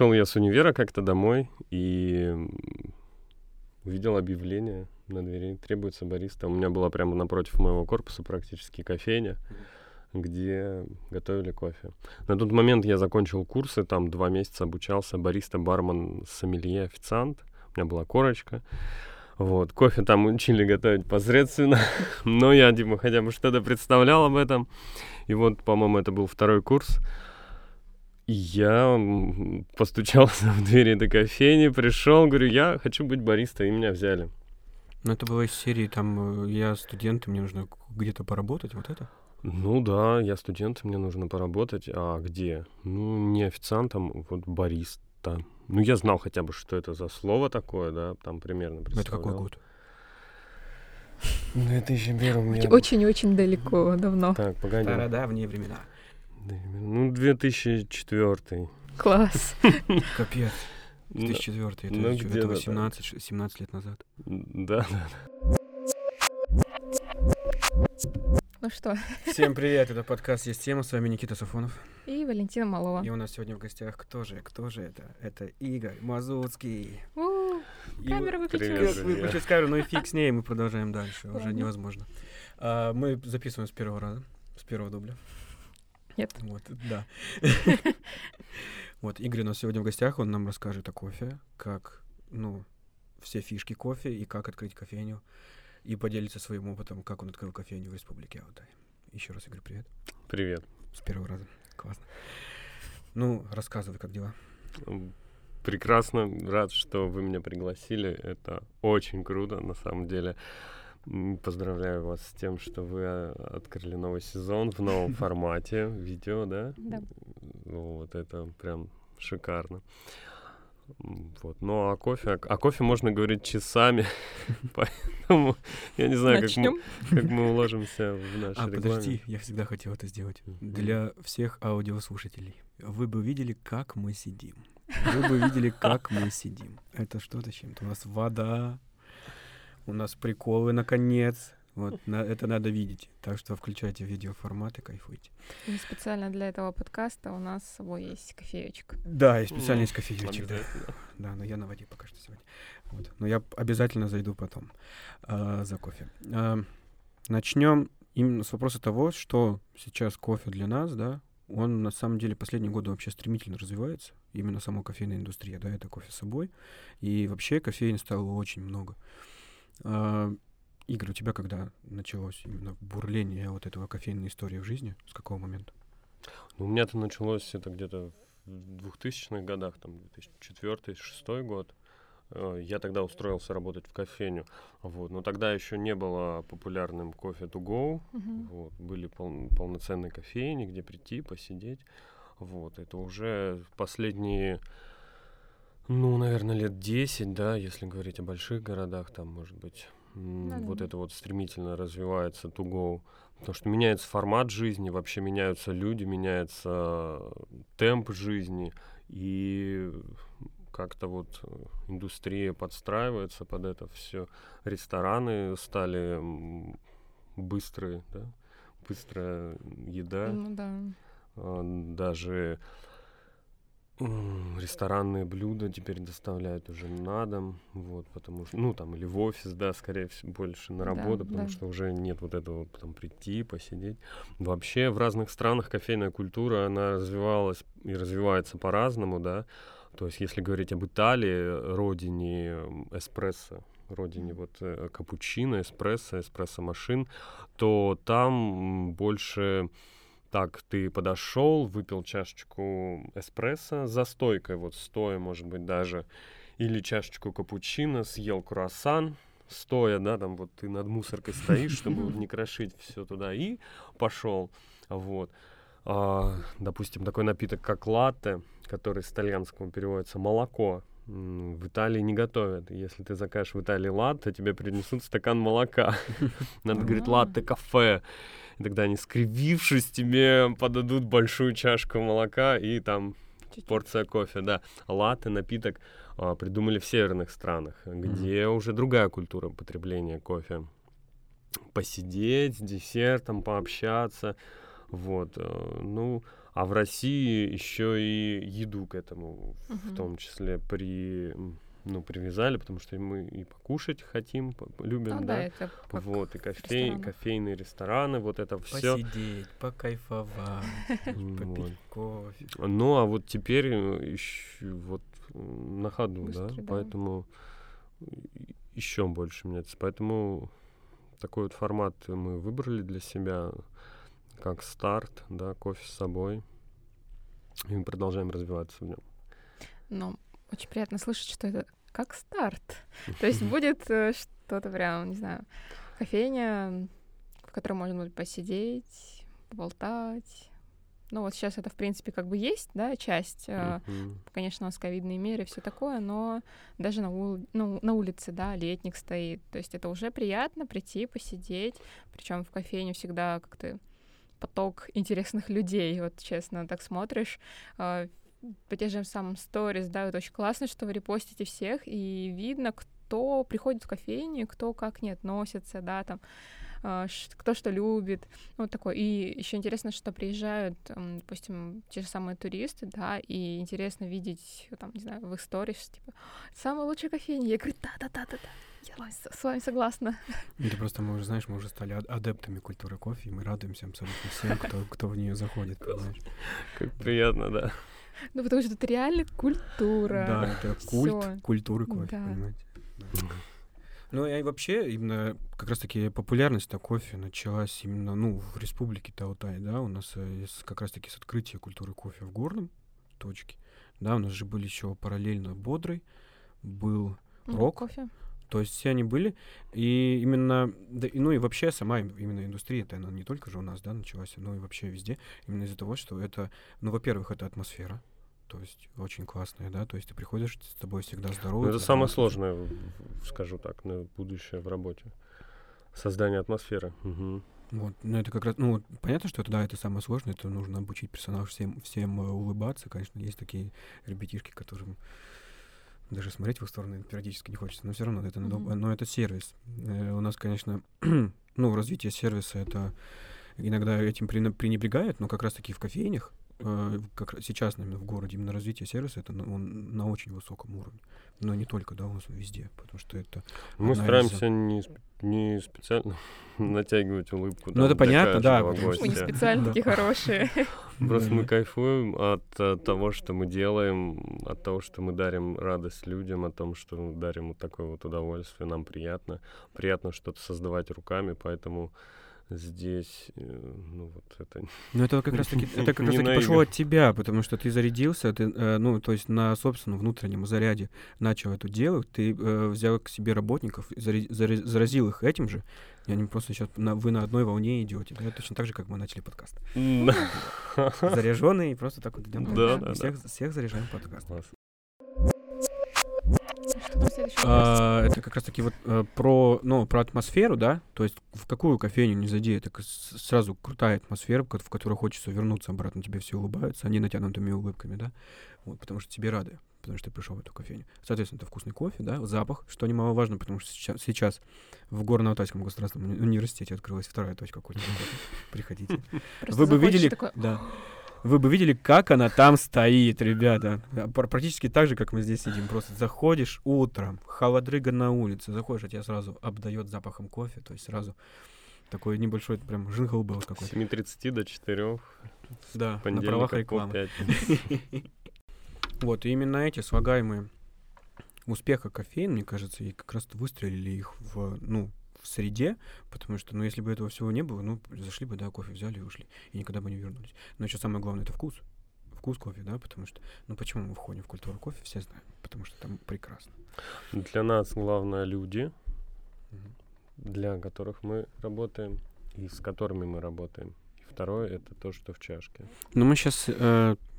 Шел я с универа как-то домой и увидел объявление на двери. Требуется бариста. У меня была прямо напротив моего корпуса практически кофейня, где готовили кофе. На тот момент я закончил курсы, там два месяца обучался. Бариста, бармен, сомелье, официант. У меня была корочка. Вот, кофе там учили готовить посредственно, но я, Дима, хотя бы что-то представлял об этом. И вот, по-моему, это был второй курс. Я постучался в двери этой кофейни, пришел, говорю, я хочу быть бариста, и меня взяли. Ну, это было из серии, там, э, я студент, и мне нужно где-то поработать, вот это? Ну да, я студент, мне нужно поработать. А где? Ну, не официантом, вот бариста. Ну, я знал хотя бы, что это за слово такое, да, там примерно Это какой год? Ну, это еще первым мне... Очень-очень далеко, давно. Так, погоди. Стародавние времена. Ну, 2004. Класс. Капец. Ну, 2004, ну, это, где-то это так. 18, ш- 17 лет назад. Да, да. Ну что, Всем привет, это подкаст «Есть тема», с вами Никита Сафонов. и Валентина Малова. И у нас сегодня в гостях кто же, кто же это? Это Игорь Мазуцкий. У, И Камера вы- выключилась. Выключилась камера, ну и фиг с ней, мы продолжаем дальше, уже невозможно. А, Мы записываем с первого раза, с первого дубля. Нет. Вот, да. Вот, Игорь у нас сегодня в гостях, он нам расскажет о кофе, как, ну, все фишки кофе и как открыть кофейню, и поделится своим опытом, как он открыл кофейню в Республике Алтай. Еще раз, Игорь, привет. Привет. С первого раза. Классно. Ну, рассказывай, как дела. Прекрасно, рад, что вы меня пригласили. Это очень круто, на самом деле. Поздравляю вас с тем, что вы э, открыли новый сезон в новом формате видео, да? Да. Вот это прям шикарно. Вот. Ну а кофе, о кофе можно говорить часами, поэтому я не знаю, как мы, как мы уложимся в наш А, регламент. подожди, я всегда хотел это сделать. Для всех аудиослушателей. Вы бы видели, как мы сидим. Вы бы видели, как мы сидим. Это что-то с чем-то. У нас вода, у нас приколы, наконец. Вот, на- это надо видеть. Так что включайте видеоформат и кайфуйте. И специально для этого подкаста у нас с собой есть кофеечек. Да, и специально Ну, есть кофеечек, да. Да, но я на воде пока что сегодня. Вот. Но я обязательно зайду потом а, за кофе. начнем именно с вопроса того, что сейчас кофе для нас, да, он на самом деле последние годы вообще стремительно развивается. Именно сама кофейная индустрия, да, это кофе с собой. И вообще кофеин стало очень много. А, Игорь, у тебя когда началось именно бурление вот этого кофейной истории в жизни? С какого момента? Ну, у меня-то началось это где-то в 2000-х годах, там 2004-2006 год. Э, Я тогда устроился работать в кофейню. Вот. Но тогда еще не было популярным кофе to go. Мгм. Вот. Были пол- полноценные кофейни, где прийти, посидеть. Вот. Это уже последние, ну, наверное, лет 10, да, если говорить о больших городах, там, может быть, Да-да. вот это вот стремительно развивается to go. Потому что меняется формат жизни, вообще меняются люди, меняется темп жизни, и как-то вот индустрия подстраивается под это все. Рестораны стали быстрые, да, быстрая еда, Ну да. а, даже ресторанные блюда теперь доставляют уже на дом, вот, потому что, ну, там, или в офис, да, скорее всего, больше на Да, работу, потому да. что уже нет вот этого, там, прийти, посидеть. Вообще в разных странах кофейная культура, она развивалась и развивается по-разному, да, то есть если говорить об Италии, родине эспрессо, родине вот э, капучино, эспрессо, эспрессо-машин, то там больше так ты подошел, выпил чашечку эспрессо за стойкой, вот стоя, может быть, даже, или чашечку капучино, съел круассан, стоя, да, там вот ты над мусоркой стоишь, чтобы вот не крошить все туда, и пошел, вот. А, допустим, такой напиток, как латте, который с итальянского переводится молоко, в Италии не готовят. Если ты закажешь в Италии латте, тебе принесут стакан молока. Надо говорить А. И тогда они, скривившись, тебе подадут большую чашку молока и там Чуть-чуть. порция кофе, да. Латте, напиток а, придумали в северных странах, где уже другая культура потребления кофе. Посидеть с десертом, пообщаться. Вот. э, Ну, А в России еще и еду к этому в Мгм. том числе при ну, привязали, потому что мы и покушать хотим, любим, Ну да. да, это вот, и кофе, ресторанах. кофейные рестораны, вот это все. Посидеть, покайфовать, попить кофе. Ну, а вот теперь еще вот м, на ходу, да, поэтому еще больше меняется. Поэтому такой вот формат мы выбрали для себя как старт, да, кофе с собой. И мы продолжаем развиваться в нем. Ну, очень приятно слышать, что это как старт. То есть будет э, что-то прям, не знаю, кофейня, в которой можно будет посидеть, поболтать. Ну вот сейчас это, в принципе, как бы есть, да, часть. Мгм. Конечно, у нас ковидные меры, все такое, но даже на, ул- ну, на улице, да, летник стоит. То есть это уже приятно прийти, посидеть. Причем в кофейне всегда как-то поток интересных людей. Вот честно, так смотришь, э, по тем же самым сторис, да, это очень классно, что вы репостите всех, и видно, кто приходит в кофейню, кто как не относится, да, там, ш- кто что любит, вот такое. И еще интересно, что приезжают, допустим, те же самые туристы, да, и интересно видеть, там, не знаю, в их сторис, типа, самая лучшая кофейня. Я говорю, да-да-да-да-да, я с- вами согласна. Это просто мы уже, знаешь, мы уже стали ад- адептами культуры кофе, и мы радуемся абсолютно всем, кто, кто в нее заходит, понимаешь? Как приятно, да. Ну, потому что это реально культура. Да, это культ Всё. культуры кофе, Да. понимаете? Да. Ну и вообще именно как раз-таки популярность кофе началась именно, ну, в республике Таутай, да, у нас э, с- как раз-таки с открытия культуры кофе в горном точке, да, у нас же были еще параллельно Бодрый, был Ну, рок. Кофе. То есть все они были, и именно, да, и, ну и вообще сама им- именно индустрия, это она не только же у нас, да, началась, но и вообще везде, именно из-за того, что это, ну, во-первых, это атмосфера, то есть очень классная, да, то есть ты приходишь, с тобой всегда Ну, здороваются. это самое сложное, скажу так, на будущее в работе. Создание атмосферы. Мгм. Вот, ну это как раз, ну понятно, что это, да, это самое сложное, это нужно обучить персонал всем, всем э, улыбаться, конечно, есть такие ребятишки, которым даже смотреть в их сторону периодически не хочется, но все равно это, надо- Мгм. но это сервис. Э, у нас, конечно, ну развитие сервиса это иногда этим пренебрегают, но как раз-таки в кофейнях э, как сейчас именно в городе именно развитие сервиса это на, он на очень высоком уровне, но не только, да, у нас везде, потому что это Мы из- стараемся не, не специально натягивать улыбку. Ну, это понятно, да, каждого потому что- Мы не специально такие хорошие. Просто мы кайфуем от э, того, что мы делаем, от того, что мы дарим радость людям, о том, что мы дарим вот такое вот удовольствие, нам приятно. Приятно что-то создавать руками, поэтому здесь, э, ну вот это... Ну, это как раз таки, это как раз таки пошло от тебя, потому что ты зарядился, ты, э, ну, то есть на собственном внутреннем заряде начал это делать, ты э, взял к себе работников, заразил их этим же, и они просто сейчас, на, вы на одной волне идете, да, точно так же, как мы начали подкаст. Заряженные, просто так вот идем. Да, дальше. да, И всех, всех заряжаем подкаст. А, это как раз таки вот э, про, ну, про атмосферу, да, то есть в какую кофейню не зайди, это сразу крутая атмосфера, в ко- в которую хочется вернуться обратно, тебе все улыбаются, они натянутыми улыбками, да, вот, потому что тебе рады, потому что ты пришел в эту кофейню. Соответственно, это вкусный кофе, да, запах, что немаловажно, потому что сейчас, сейчас в Горно-Алтайском государственном уни- университете открылась вторая точка кофе. Приходите. Вы бы видели, да, вы бы видели, как она там стоит, ребята. Пр- Практически так же, как мы здесь сидим. Просто заходишь утром, холодрыга на улице, заходишь, а тебя сразу обдает запахом кофе, то есть сразу такой небольшой прям жингл был какой-то. 7.30 до 4, Да, на правах рекламы. Вот, и именно эти слагаемые успеха кофеин, мне кажется, и как раз выстрелили их в, ну, в среде, потому что, ну, если бы этого всего не было, ну, зашли бы, да, кофе взяли и ушли, и никогда бы не вернулись. Но еще самое главное — это вкус. Вкус кофе, да, потому что, ну, почему мы входим в культуру кофе, все знаем, потому что там прекрасно. Для нас главное люди, для которых мы работаем и с которыми мы работаем. И второе — это то, что в чашке. Но мы сейчас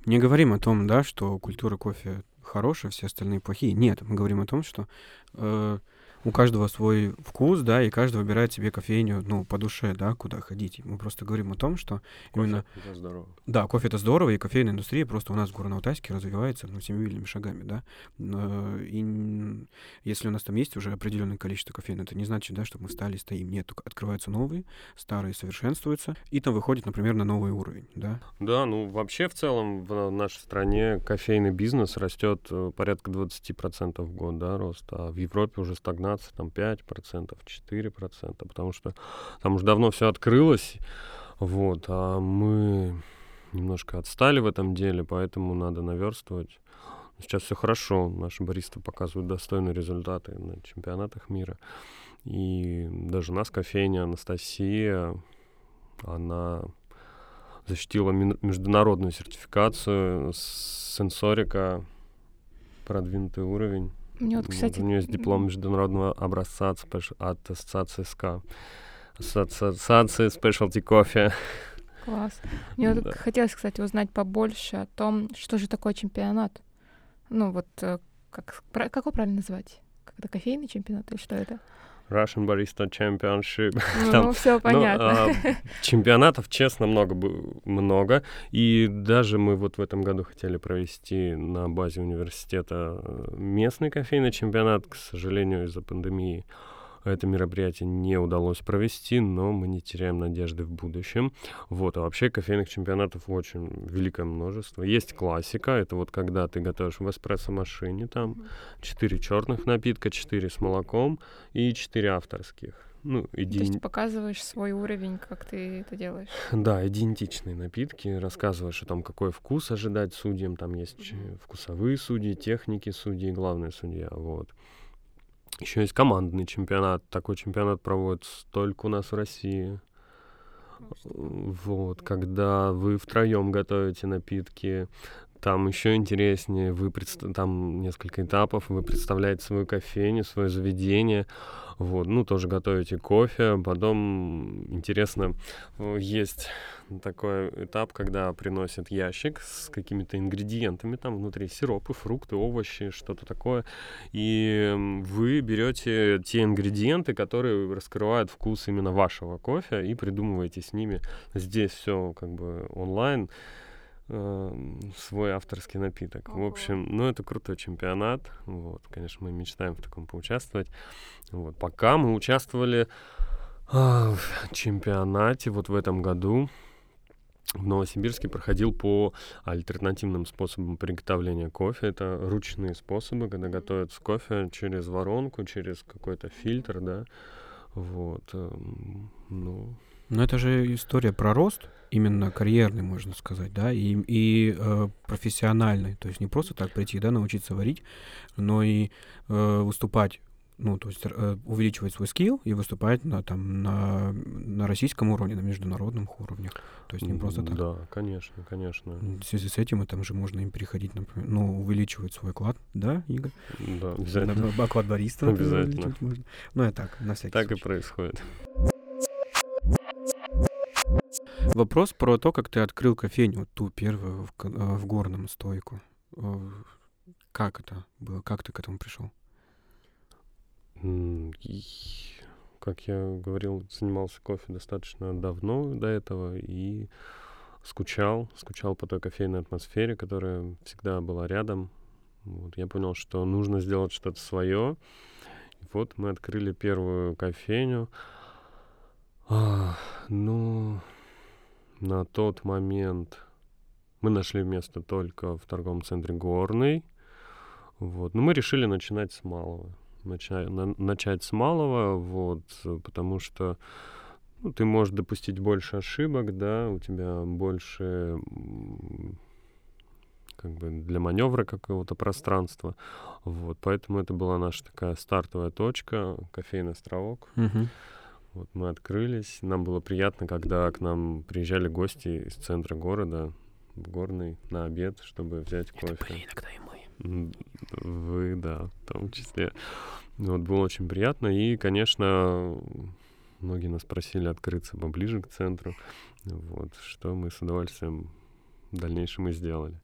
не говорим о том, да, что культура кофе хорошая, все остальные плохие. Нет, мы говорим о том, что э, у каждого свой вкус, да, и каждый выбирает себе кофейню, ну, по душе, да, куда ходить. Мы просто говорим о том, что Кофе именно... это здорово. Да, кофе это здорово, и кофейная индустрия просто у нас в Горно-Алтайске развивается, ну, семимильными шагами, да. И если у нас там есть уже определенное количество кофеин, это не значит, да, что мы стали, стоим. Нет, открываются новые, старые совершенствуются, и там выходит, например, на новый уровень, да. Да, ну вообще в целом в нашей стране кофейный бизнес растет э, порядка 20% в год, да, рост, а в Европе уже стагнация там 5%, 4%, потому что там уже давно все открылось, вот, а мы немножко отстали в этом деле, поэтому надо наверстывать. Сейчас все хорошо, наши баристы показывают достойные результаты на чемпионатах мира. И даже у нас кофейня Анастасия, она защитила международную сертификацию сенсорика продвинутый уровень. Мне вот, Вот кстати... у нее есть диплом международного образца от, ассоциации СК. Ассоциации Specialty Coffee. Класс. Мне вот Да. хотелось, кстати, узнать побольше о том, что же такое чемпионат. Ну вот, э, как, как его правильно назвать? Как это кофейный чемпионат или что это? Russian Barista Championship. Ну, Там, все Ну, понятно. а, чемпионатов, честно, много, много. И даже мы вот в этом году хотели провести на базе университета э, местный кофейный чемпионат. К сожалению, из-за пандемии это мероприятие не удалось провести, но мы не теряем надежды в будущем. Вот, а вообще кофейных чемпионатов очень великое множество. Есть классика, это вот когда ты готовишь в эспрессо-машине, там Мгм. 4 черных напитка, 4 с молоком и 4 авторских. Ну, То иди... есть показываешь свой уровень, как ты это делаешь. Да, идентичные напитки. Рассказываешь о том, какой вкус ожидать судьям. Там есть вкусовые судьи, техники судьи и главные судья. Вот. Еще есть командный чемпионат. Такой чемпионат проводится только у нас в России. Вот, когда вы втроем готовите напитки, там еще интереснее, вы предста- там несколько этапов, вы представляете свою кофейню, свое заведение, вот, ну, тоже готовите кофе, потом интересно, э, есть такой этап, когда приносят ящик с какими-то ингредиентами, там внутри сиропы, фрукты, овощи, что-то такое, и вы берете те ингредиенты, которые раскрывают вкус именно вашего кофе, и придумываете с ними. Здесь все как бы онлайн, свой авторский напиток. В Ого. общем, ну это крутой чемпионат. Вот, конечно, мы мечтаем в таком поучаствовать. Вот, пока мы участвовали а, в чемпионате вот в этом году в Новосибирске проходил по альтернативным способам приготовления кофе. Это ручные способы, когда готовится кофе через воронку, через какой-то фильтр, да. Вот. эм, Ну, Но это же история про рост, именно карьерный, можно сказать, да, и, и э, профессиональный. То есть не просто так прийти, да, научиться варить, но и э, выступать, ну, то есть э, увеличивать свой скилл и выступать на, там, на, на российском уровне, на международных уровнях. То есть не просто так. Да, конечно, конечно. В связи с этим там же можно им переходить, например, ну, увеличивать свой клад, да, Игорь? Да, обязательно. Оклад бариста, Обязательно. можно. Ну, я так, на всякий Так и случай. происходит. Вопрос про то, как ты открыл кофейню, ту первую в, э, в горном стойку. Э, Как это было? Как ты к этому пришел? Как я говорил, занимался кофе достаточно давно до этого и скучал, скучал по той кофейной атмосфере, которая всегда была рядом. Вот, я понял, что нужно сделать что-то свое. И вот мы открыли первую кофейню. А, ну, на тот момент мы нашли место только в торговом центре Горный. Вот. Но мы решили начинать с малого. Начать, начать с малого, вот, потому что ну, ты можешь допустить больше ошибок, да, у тебя больше как бы для маневра какого-то пространства. Вот, поэтому это была наша такая стартовая точка, кофейный островок. Вот мы открылись. Нам было приятно, когда к нам приезжали гости из центра города в Горный на обед, чтобы взять кофе. иногда и мы. Вы, да, в том числе. Вот, было очень приятно. И, конечно, многие нас просили открыться поближе к центру. Вот, что мы с удовольствием в дальнейшем и сделали.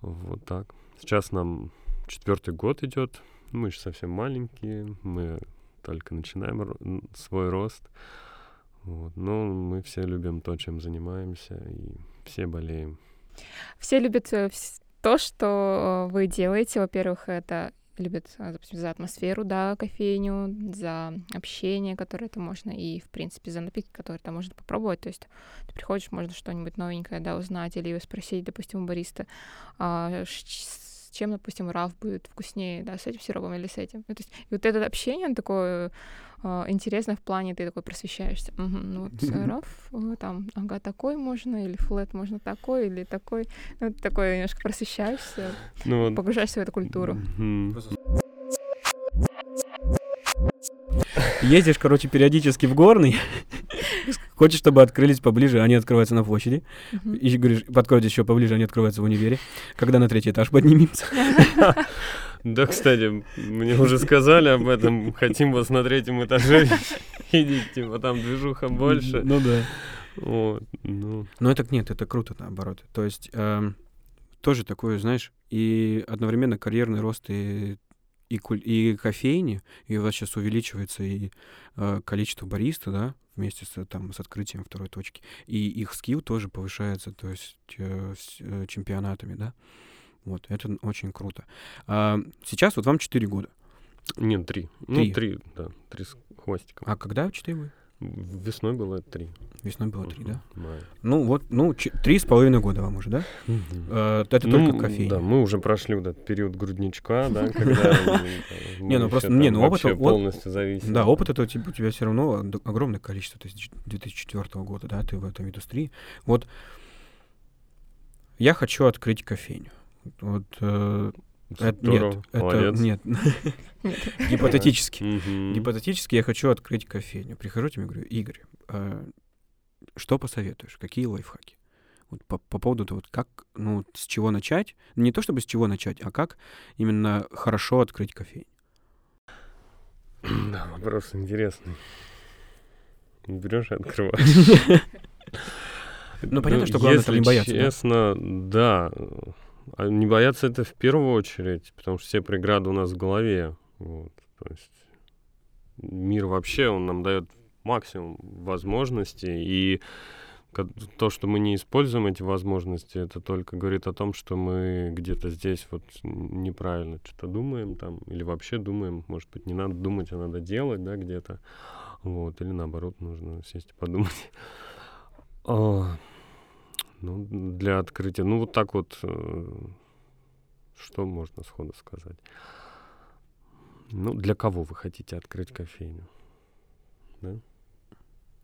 Вот так. Сейчас нам четвертый год идет Мы еще совсем маленькие, мы только начинаем свой рост. Вот. Но мы все любим то, чем занимаемся, и все болеем. Все любят э, то, что вы делаете. Во-первых, это любят а, допустим, за атмосферу, да, кофейню, за общение, которое это можно, и, в принципе, за напитки, которые там можно попробовать. То есть ты приходишь, можно что-нибудь новенькое, да, узнать, или спросить, допустим, у бариста, а, чем, допустим, раф будет вкуснее, да, с этим сиропом или с этим. Ну, то есть, и вот это общение, он такое э, интересное в плане, ты такой просвещаешься. Угу, ну вот раф, э, там, ага, такой можно, или флет можно такой, или такой. Ну, ты такой немножко просвещаешься, ну, погружаешься в эту культуру. Ездишь, короче, периодически в горный, Хочешь, чтобы открылись поближе, они открываются на площади. И говоришь, подкройтесь еще поближе, они открываются в универе. Когда на третий этаж поднимемся. Да, кстати, мне уже сказали об этом. Хотим вас на третьем этаже видеть, типа там движуха больше. Ну да. Вот, ну. Но это нет, это круто наоборот. То есть эм, тоже такое, знаешь, и одновременно карьерный рост и и, и кофейни, и у вас сейчас увеличивается и э, количество бариста, да, вместе с, там, с открытием второй точки. И их скилл тоже повышается, то есть э, с э, чемпионатами, да. Вот, это очень круто. А, сейчас вот вам 4 года. Нет, 3. Ну, 3, да, 3 с хвостиком. А когда 4 вы? Весной было три. Весной было три, да? Май. Ну вот, ну, три с половиной года вам уже, да? Э, это ну, только кофейня. Да, мы уже прошли вот этот период грудничка, да, когда Не, ну просто, не, ну опыт... полностью зависит. Да, опыт это у тебя все равно огромное количество, то есть 2004 года, да, ты в этом индустрии. Вот я хочу открыть кофейню. Вот э, это, нет, это нет. Гипотетически. Гипотетически я хочу открыть кофейню. Прихожу тебе и говорю, Игорь, а что посоветуешь? Какие лайфхаки? Вот по, по поводу того, как, ну, с чего начать. Не то чтобы с чего начать, а как именно хорошо открыть кофейню. Да, вопрос интересный. Берешь и открываешь. Ну, понятно, что главное там не бояться. Честно, да. А не бояться это в первую очередь, потому что все преграды у нас в голове. Вот, то есть мир вообще, он нам дает максимум возможностей, и то, что мы не используем эти возможности, это только говорит о том, что мы где-то здесь вот неправильно что-то думаем там, или вообще думаем, может быть, не надо думать, а надо делать, да, где-то, вот, или наоборот, нужно сесть и подумать. Ну, для открытия. Ну, вот так вот, э, что можно сходу сказать? Ну, для кого вы хотите открыть кофейню? Да?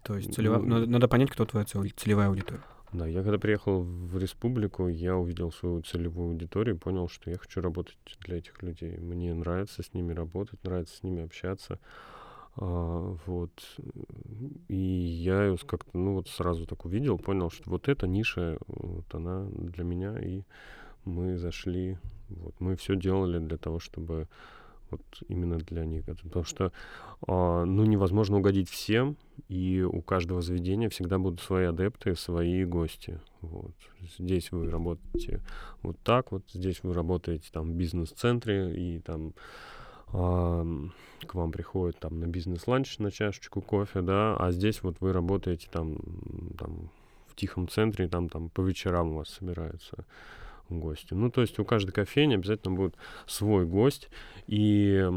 То есть целево... ну, надо, надо понять, кто твоя целевая аудитория. Да, я когда приехал в республику, я увидел свою целевую аудиторию и понял, что я хочу работать для этих людей. Мне нравится с ними работать, нравится с ними общаться. А, вот. И я как-то, ну вот сразу так увидел, понял, что вот эта ниша, вот она для меня, и мы зашли, вот, мы все делали для того, чтобы вот именно для них. Потому что, а, ну, невозможно угодить всем, и у каждого заведения всегда будут свои адепты, свои гости. Вот. Здесь вы работаете вот так, вот здесь вы работаете там в бизнес-центре, и там к вам приходит там на бизнес-ланч на чашечку кофе, да, а здесь вот вы работаете там, там в тихом центре, там, там по вечерам у вас собираются гости. Ну, то есть у каждой кофейни обязательно будет свой гость, и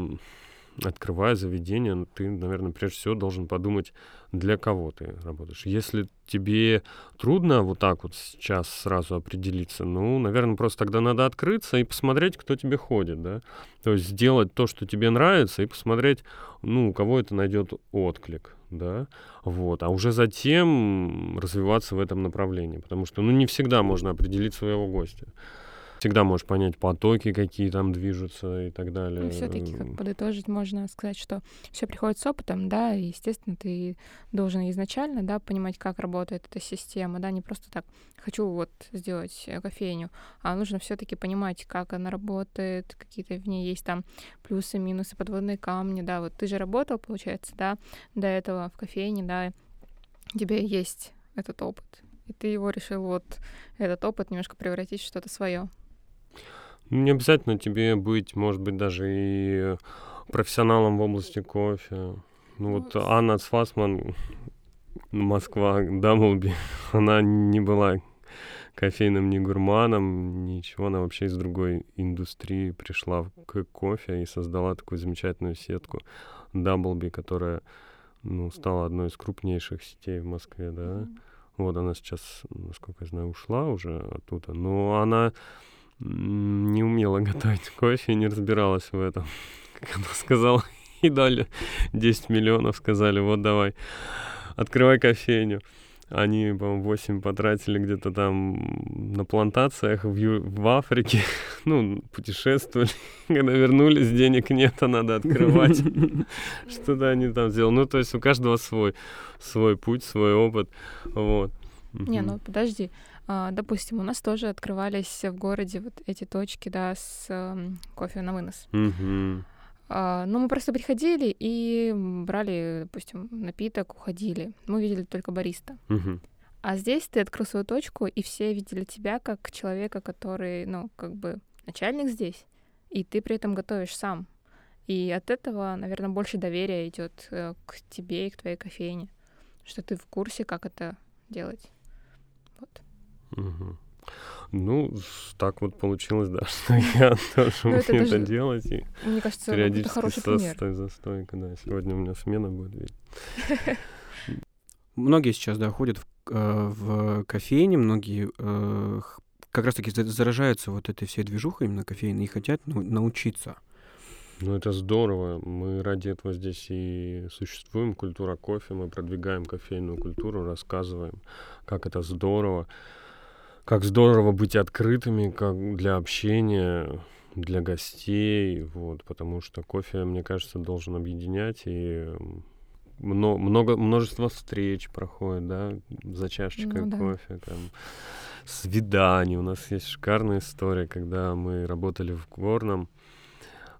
открывая заведение, ты, наверное, прежде всего должен подумать, для кого ты работаешь. Если тебе трудно вот так вот сейчас сразу определиться, ну, наверное, просто тогда надо открыться и посмотреть, кто тебе ходит, да. То есть сделать то, что тебе нравится, и посмотреть, ну, у кого это найдет отклик, да, вот, а уже затем развиваться в этом направлении, потому что, ну, не всегда можно определить своего гостя всегда можешь понять потоки, какие там движутся и так далее. Ну, все-таки, как подытожить, можно сказать, что все приходит с опытом, да, и, естественно, ты должен изначально, да, понимать, как работает эта система, да, не просто так хочу вот сделать э, кофейню, а нужно все-таки понимать, как она работает, какие-то в ней есть там плюсы, минусы, подводные камни, да, вот ты же работал, получается, да, до этого в кофейне, да, у тебя есть этот опыт, и ты его решил вот этот опыт немножко превратить в что-то свое. Не обязательно тебе быть, может быть, даже и профессионалом в области кофе. Ну вот Вот. Анна Цфасман, Москва, Дамблби, она не была кофейным ни гурманом, ничего, она вообще из другой индустрии пришла к кофе и создала такую замечательную сетку Даблби, которая ну, стала одной из крупнейших сетей в Москве, да. Вот она сейчас, насколько я знаю, ушла уже оттуда, но она не умела готовить кофе и не разбиралась в этом. Как она сказала, и дали 10 миллионов, сказали, вот давай, открывай кофейню. Они, по-моему, 8 потратили где-то там на плантациях в, Ю- в Африке. Ну, путешествовали. Когда вернулись, денег нет, а надо открывать. Что-то они там сделали. Ну, то есть у каждого свой, свой путь, свой опыт. Вот. Не, ну подожди. А, допустим, у нас тоже открывались в городе вот эти точки, да, с кофе на вынос. А, ну, мы просто приходили и брали, допустим, напиток, уходили. Мы видели только бариста. А здесь ты открыл свою точку, и все видели тебя как человека, который, ну, как бы начальник здесь, и ты при этом готовишь сам. И от этого, наверное, больше доверия идет э, к тебе и к твоей кофейне, что ты в курсе, как это делать. Вот. Мгм. Ну, так вот получилось, да, что я тоже Ну, это умею это даже делать. И Мне кажется, это периодически хороший пример. застой, застойка, да. Сегодня у меня смена будет, видите. Многие сейчас, да, ходят в, э, в кофейни, многие э, как раз-таки за- заражаются вот этой всей движухой именно кофейной и хотят ну, научиться. Ну, это здорово. Мы ради этого здесь и существуем. Культура кофе. Мы продвигаем кофейную культуру, рассказываем, как это здорово. Как здорово быть открытыми как для общения, для гостей. Вот, потому что кофе, мне кажется, должен объединять. И м, мно- много, множество встреч проходит, да, за чашечкой Ну да. кофе. Там, свиданий. У нас есть шикарная история, когда мы работали в Горном.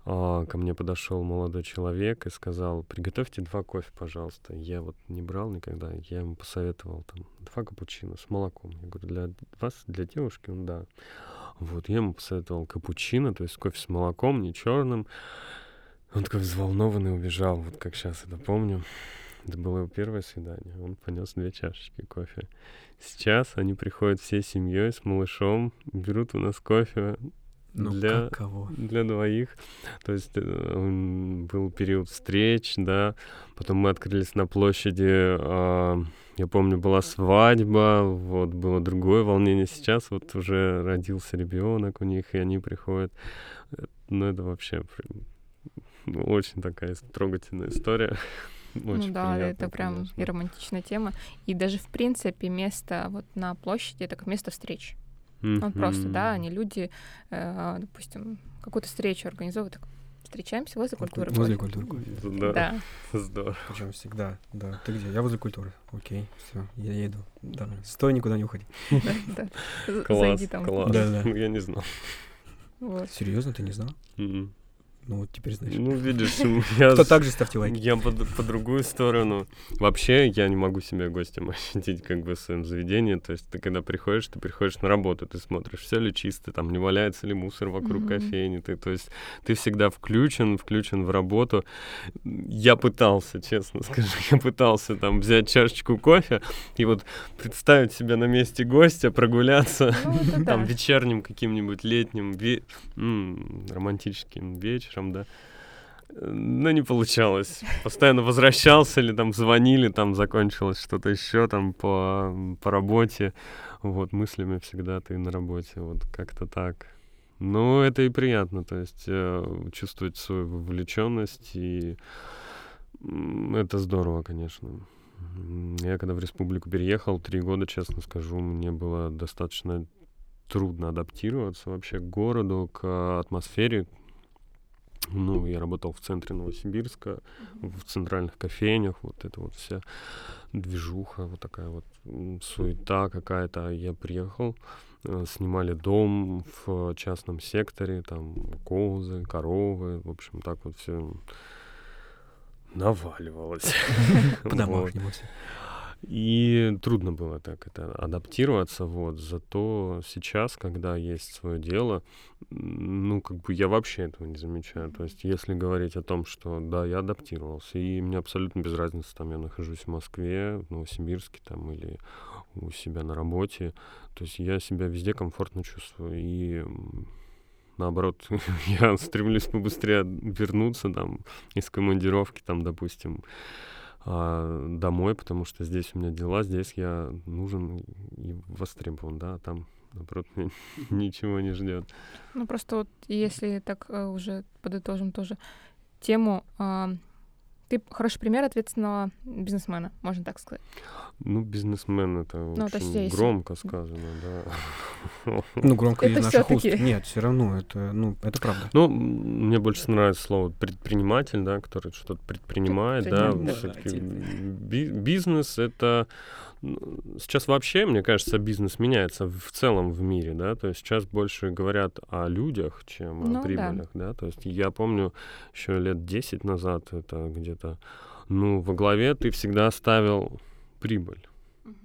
А, ко мне подошел молодой человек и сказал, приготовьте два кофе, пожалуйста. Я вот не брал никогда, я ему посоветовал там два капучино с молоком. Я говорю, для вас, для девушки, он да. Вот, я ему посоветовал капучино, то есть кофе с молоком, не черным. Он такой взволнованный убежал, вот как сейчас это помню. Это было его первое свидание. Он понес две чашечки кофе. Сейчас они приходят всей семьей с малышом, берут у нас кофе, Ну, Для- каково? для двоих. То есть э, был период встреч, да. Потом мы открылись на площади. а, я помню, была свадьба, вот было другое волнение. Сейчас вот уже родился ребенок у них, и они приходят. Ну, это вообще ну, очень такая трогательная история. Очень ну да, приятно, это прям конечно. и романтичная тема. И даже, в принципе, место вот на площади — это как место встреч. Ну, просто, да, они люди, э, допустим, какую-то встречу организовывают, так, встречаемся возле культуры. Возле кофе». культуры. Да, Да. здорово. Причем всегда, да. Ты где? Я возле культуры. Окей, все, я еду. Да. Стой, никуда не уходи. Класс, Зайди там. класс. Я не знал. Вот. Серьезно, ты не знал? Ну вот теперь знаешь. Ну, видишь, я Кто с- также ставьте лайки. Я по, по другую сторону. Вообще, я не могу себя гостем ощутить как бы в своем заведении. То есть ты когда приходишь, ты приходишь на работу, ты смотришь, все ли чисто, там не валяется ли мусор вокруг Мгм. кофейни. Ты, то есть ты всегда включен, включен в работу. Я пытался, честно скажу, я пытался там взять чашечку кофе и вот представить себя на месте гостя, прогуляться Ну, там да. вечерним каким-нибудь летним ве- м, романтическим вечером, да. Э, Но не получалось. Постоянно возвращался или там звонили, там закончилось что-то еще там по, по работе. Вот, мыслями всегда ты на работе. Вот как-то так. Ну, это и приятно, то есть э, чувствовать свою вовлеченность, и это здорово, конечно. Я когда в республику переехал, три года, честно скажу, мне было достаточно трудно адаптироваться вообще к городу, к атмосфере. Ну, я работал в центре Новосибирска, в центральных кофейнях, вот это вот вся движуха, вот такая вот суета какая-то. Я приехал, э, снимали дом в частном секторе, там козы, коровы, в общем, так вот все наваливалось. Вот. По-домашнему всё. И трудно было так это адаптироваться, вот. Зато сейчас, когда есть свое дело, ну, как бы я вообще этого не замечаю. То есть, если говорить о том, что да, я адаптировался, и мне абсолютно без разницы, там я нахожусь в Москве, в Новосибирске там или у себя на работе, то есть я себя везде комфортно чувствую. И наоборот, я стремлюсь побыстрее вернуться там из командировки, там, допустим, а, домой, потому что здесь у меня дела, здесь я нужен и востребован, да, а там наоборот, ничего не ждет. Ну, просто вот если так э, уже подытожим тоже тему, а, ты хороший пример ответственного бизнесмена, можно так сказать. Ну, бизнесмен это ну, очень есть... громко сказано, да. Ну, громко это из наших уст. Нет, все равно это, ну, это правда. Ну, мне больше нравится слово предприниматель, да, который что-то предпринимает, да. Все-таки бизнес это Сейчас вообще, мне кажется, бизнес меняется в целом в мире, да, то есть сейчас больше говорят о людях, чем ну, о прибылях, да. да, то есть я помню еще лет 10 назад это где-то, ну, во главе ты всегда ставил прибыль.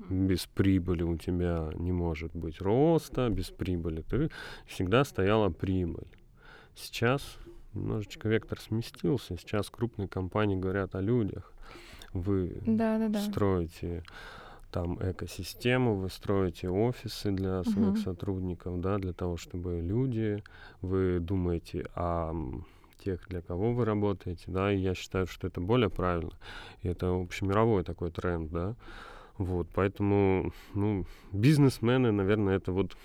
Без прибыли у тебя не может быть роста, без прибыли ты всегда стояла прибыль. Сейчас немножечко вектор сместился, сейчас крупные компании говорят о людях. Вы да, да, да. строите там экосистему, вы строите офисы для своих uh-huh. сотрудников, да, для того, чтобы люди, вы думаете о тех, для кого вы работаете, да, и я считаю, что это более правильно. И это общемировой такой тренд, да. Вот, поэтому, ну, бизнесмены, наверное, это вот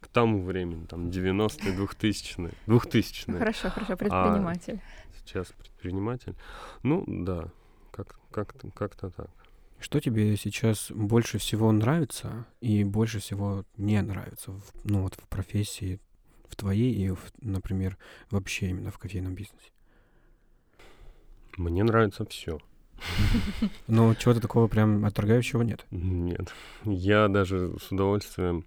к тому времени, там, 90-е, 2000-е. 2000 Хорошо, хорошо, предприниматель. А сейчас предприниматель. Ну, да, как, как-то, как-то так. Что тебе сейчас больше всего нравится и больше всего не нравится, в, ну вот в профессии, в твоей и, в, например, вообще именно в кофейном бизнесе? Мне нравится все. Но чего-то такого прям отторгающего нет? Нет. Я даже с удовольствием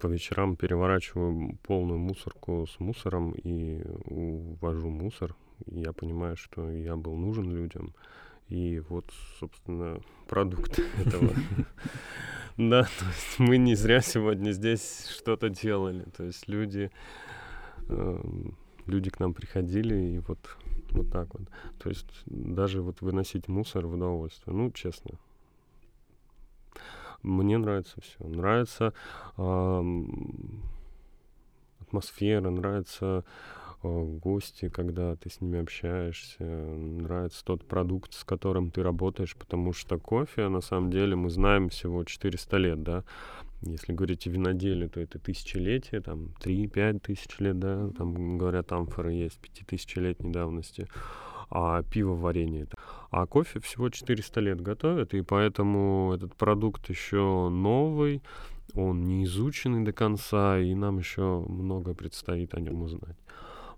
по вечерам переворачиваю полную мусорку с мусором и увожу мусор. Я понимаю, что я был нужен людям. И вот, собственно, продукт этого. Да, то есть мы не зря сегодня здесь что-то делали. То есть люди, эм, люди к нам приходили и вот, вот так вот. То есть даже вот выносить мусор в удовольствие. Ну, честно. Мне нравится все. Нравится атмосфера, нравится Э, гости, когда ты с ними общаешься, нравится тот продукт, с которым ты работаешь, потому что кофе, на самом деле, мы знаем всего 400 лет, да, если говорить о виноделе, то это тысячелетие, там 3-5 тысяч лет, да, там говорят, амфоры есть пятитысячелетней давности, а пиво варенье. А кофе всего 400 лет готовят, и поэтому этот продукт еще новый, он не изученный до конца, и нам еще много предстоит о нем узнать.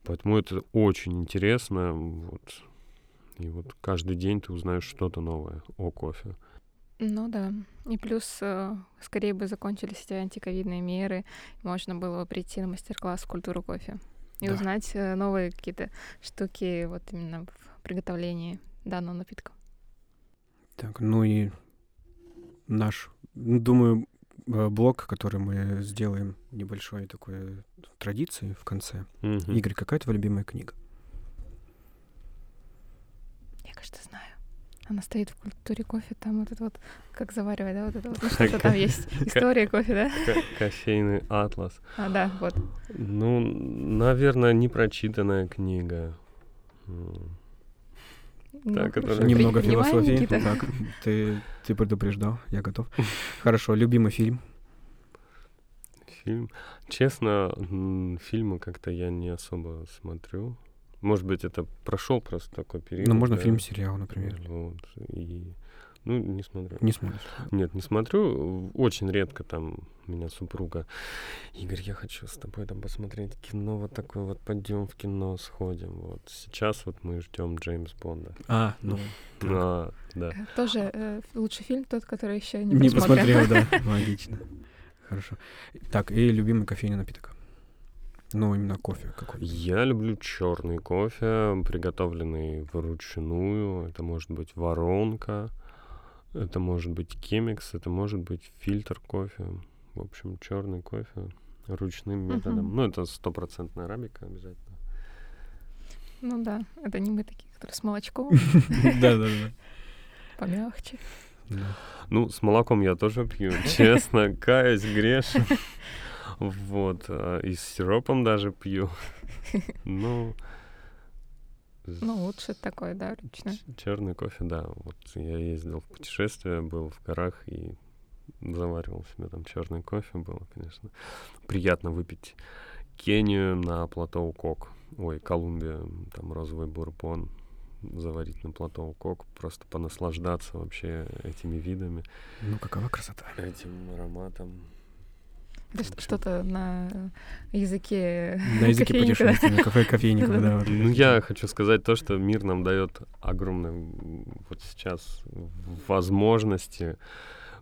Поэтому это очень интересно. Вот. И вот каждый день ты узнаешь что-то новое о кофе. Ну да. И плюс э, скорее бы закончились эти антиковидные меры, можно было бы прийти на мастер-класс культуру кофе и да. узнать э, новые какие-то штуки вот именно в приготовлении данного напитка. Так, ну и наш, думаю, блок, который мы сделаем небольшой такой традицией в конце. Mm-hmm. Игорь, какая твоя любимая книга? Я, кажется, знаю. Она стоит в культуре кофе, там вот это вот, как заваривать, да, вот это вот, ну, что-то там есть. История кофе, да? Кофейный атлас. А, да, вот. Ну, наверное, непрочитанная книга. Ну, так, это немного философии. Так, ты, ты предупреждал, я готов. Хорошо, любимый фильм. Фильм. Честно, фильмы как-то я не особо смотрю. Может быть, это прошел просто такой период. Ну, можно да? фильм, сериал, например. Вот. И ну, не смотрю. Не смотришь? Нет, не смотрю. Очень редко там меня супруга. Игорь, я хочу с тобой там посмотреть кино, вот такое вот, пойдем в кино, сходим. Вот сейчас вот мы ждем Джеймс Бонда. А, ну. А, да. Э, тоже э, лучший фильм тот, который еще не, не посмотрел. да, логично. Хорошо. Так, и любимый кофейный напиток? Ну, именно кофе какой? Я люблю черный кофе, приготовленный вручную. Это может быть воронка, Это может быть кемикс, это может быть фильтр кофе. В общем, черный кофе ручным методом. Мгм. Ну, это стопроцентная арабика обязательно. Ну да, это не мы такие, которые с молочком, Да-да-да. помягче. Да. Ну, с молоком я тоже пью, честно, каюсь, грешен. Вот, а, и с сиропом даже пью. Ну, Ну, лучше такой, да, ручной. черный кофе, да. Вот я ездил в путешествие, был в горах и заваривал себе там черный кофе. Было, конечно, приятно выпить Кению на плато Кок. Ой, Колумбия, там розовый бурбон заварить на плато Кок, просто понаслаждаться вообще этими видами, Ну, какова красота. этим ароматом. Общем, что-то на языке На языке кофейника, да? на кафе кофейников, да. Ну, я хочу сказать то, что мир нам дает огромное м, вот сейчас возможности,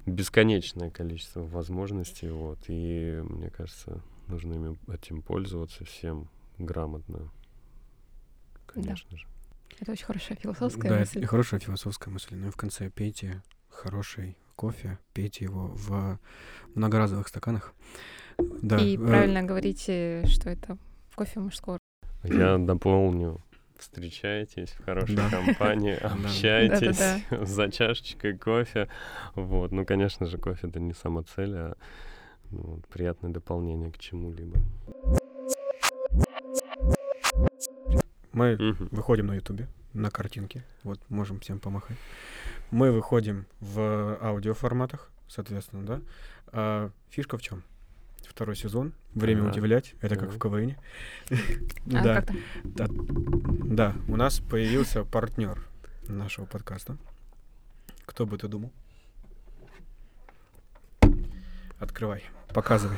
бесконечное количество возможностей, вот, и мне кажется, нужно ими, этим пользоваться всем грамотно, конечно же. Это очень хорошая философская Да, мысль. и хорошая философская мысль. Ну и в конце пейте хороший кофе, пейте его в многоразовых стаканах. Да. И э, правильно говорите, что это кофе мужского. Я дополню. Встречайтесь в хорошей Да. компании, Да. Да-да-да. за чашечкой кофе. Вот. Ну, конечно же, кофе это не сама цель, а ну, приятное дополнение к чему-либо. Мы выходим на Ютубе, на картинке. Вот, можем всем помахать. Мы выходим в аудиоформатах, соответственно, да. А фишка в чем? Второй сезон. Время Да. удивлять. Это как в КВН. А Да. Да, да, у нас появился партнер нашего подкаста. Кто бы ты думал? Открывай, показывай.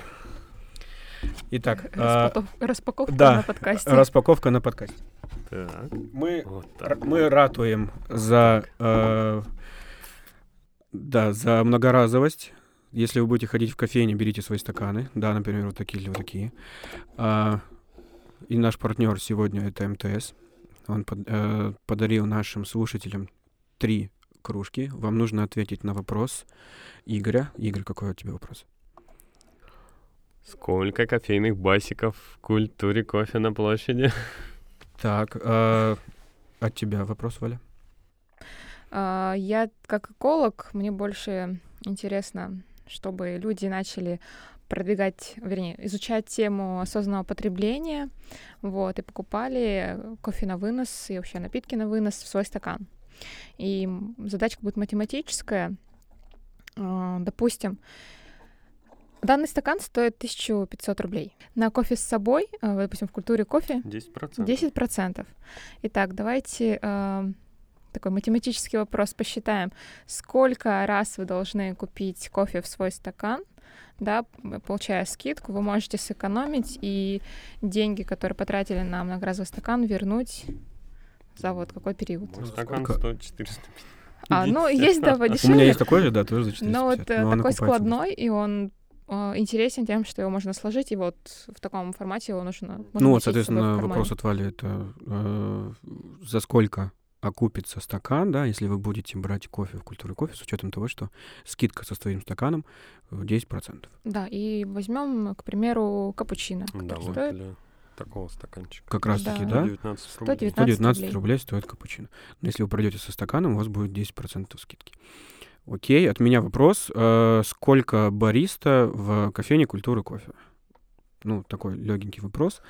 Итак, а, Распаков- Распаковка да, на подкасте. распаковка на подкасте. Так, Мы, вот р- так. мы ратуем за, э, да, за многоразовость. Если вы будете ходить в кофейню, берите свои стаканы. Да, например, вот такие или вот такие. А, и наш партнер сегодня это МТС. Он под- э, подарил нашим слушателям три кружки. Вам нужно ответить на вопрос Игоря. Игорь, какой у тебя вопрос? Сколько кофейных басиков в культуре кофе на площади? Так, э, от тебя вопрос, Валя? А, Я как эколог, мне больше интересно, чтобы люди начали продвигать, вернее, изучать тему осознанного потребления, вот, и покупали кофе на вынос и вообще напитки на вынос в свой стакан. И задачка будет математическая. А, Допустим, данный стакан стоит 1500 рублей. На кофе с собой, а, допустим, в культуре кофе 10%. 10%. Итак, давайте э, такой математический вопрос посчитаем. Сколько раз вы должны купить кофе в свой стакан, да, получая скидку, вы можете сэкономить и деньги, которые потратили на многоразовый стакан, вернуть за вот какой период. Мой Ну, стакан сколько? стоит 400. А, ну, есть, да, У меня подешевле. есть такой же, да, тоже за 450. Но вот э, но он такой складной, и он э, интересен тем, что его можно сложить, и вот в таком формате его нужно... Ну вот, соответственно, вопрос от Вали это э, за сколько окупится стакан, да, если вы будете брать кофе в культуре кофе, с учетом того, что скидка со своим стаканом э, 10%. Да, и возьмем, к примеру, капучино, Да, вот стоит для такого стаканчика. Как раз таки, Да. да? 19 рублей. 119 119 рублей. рублей стоит капучино. Но если вы пройдете со стаканом, у вас будет 10% скидки. Окей, от меня вопрос. э, сколько бариста в кофейне культуры кофе? Ну, такой легенький вопрос.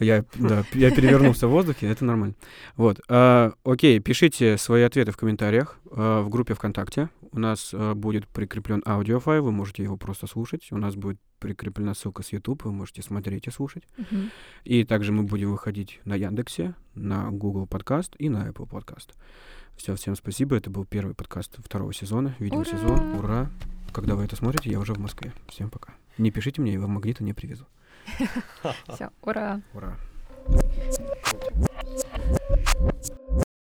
Я, да, я перевернулся в воздухе, это нормально. Вот. э, окей, пишите свои ответы в комментариях э, в группе ВКонтакте. У нас э, будет прикреплен аудиофайл, вы можете его просто слушать. У нас будет прикреплена ссылка с YouTube, вы можете смотреть и слушать. Мгм. И также мы будем выходить на Яндексе, на Google подкаст и на Apple подкаст. Все, всем спасибо. Это был первый подкаст второго сезона, видеосезон. Ура! Ура! Когда вы это смотрите, я уже в Москве. Всем пока. Не пишите мне, я вам магнита не привезу. Все, ура! Ура!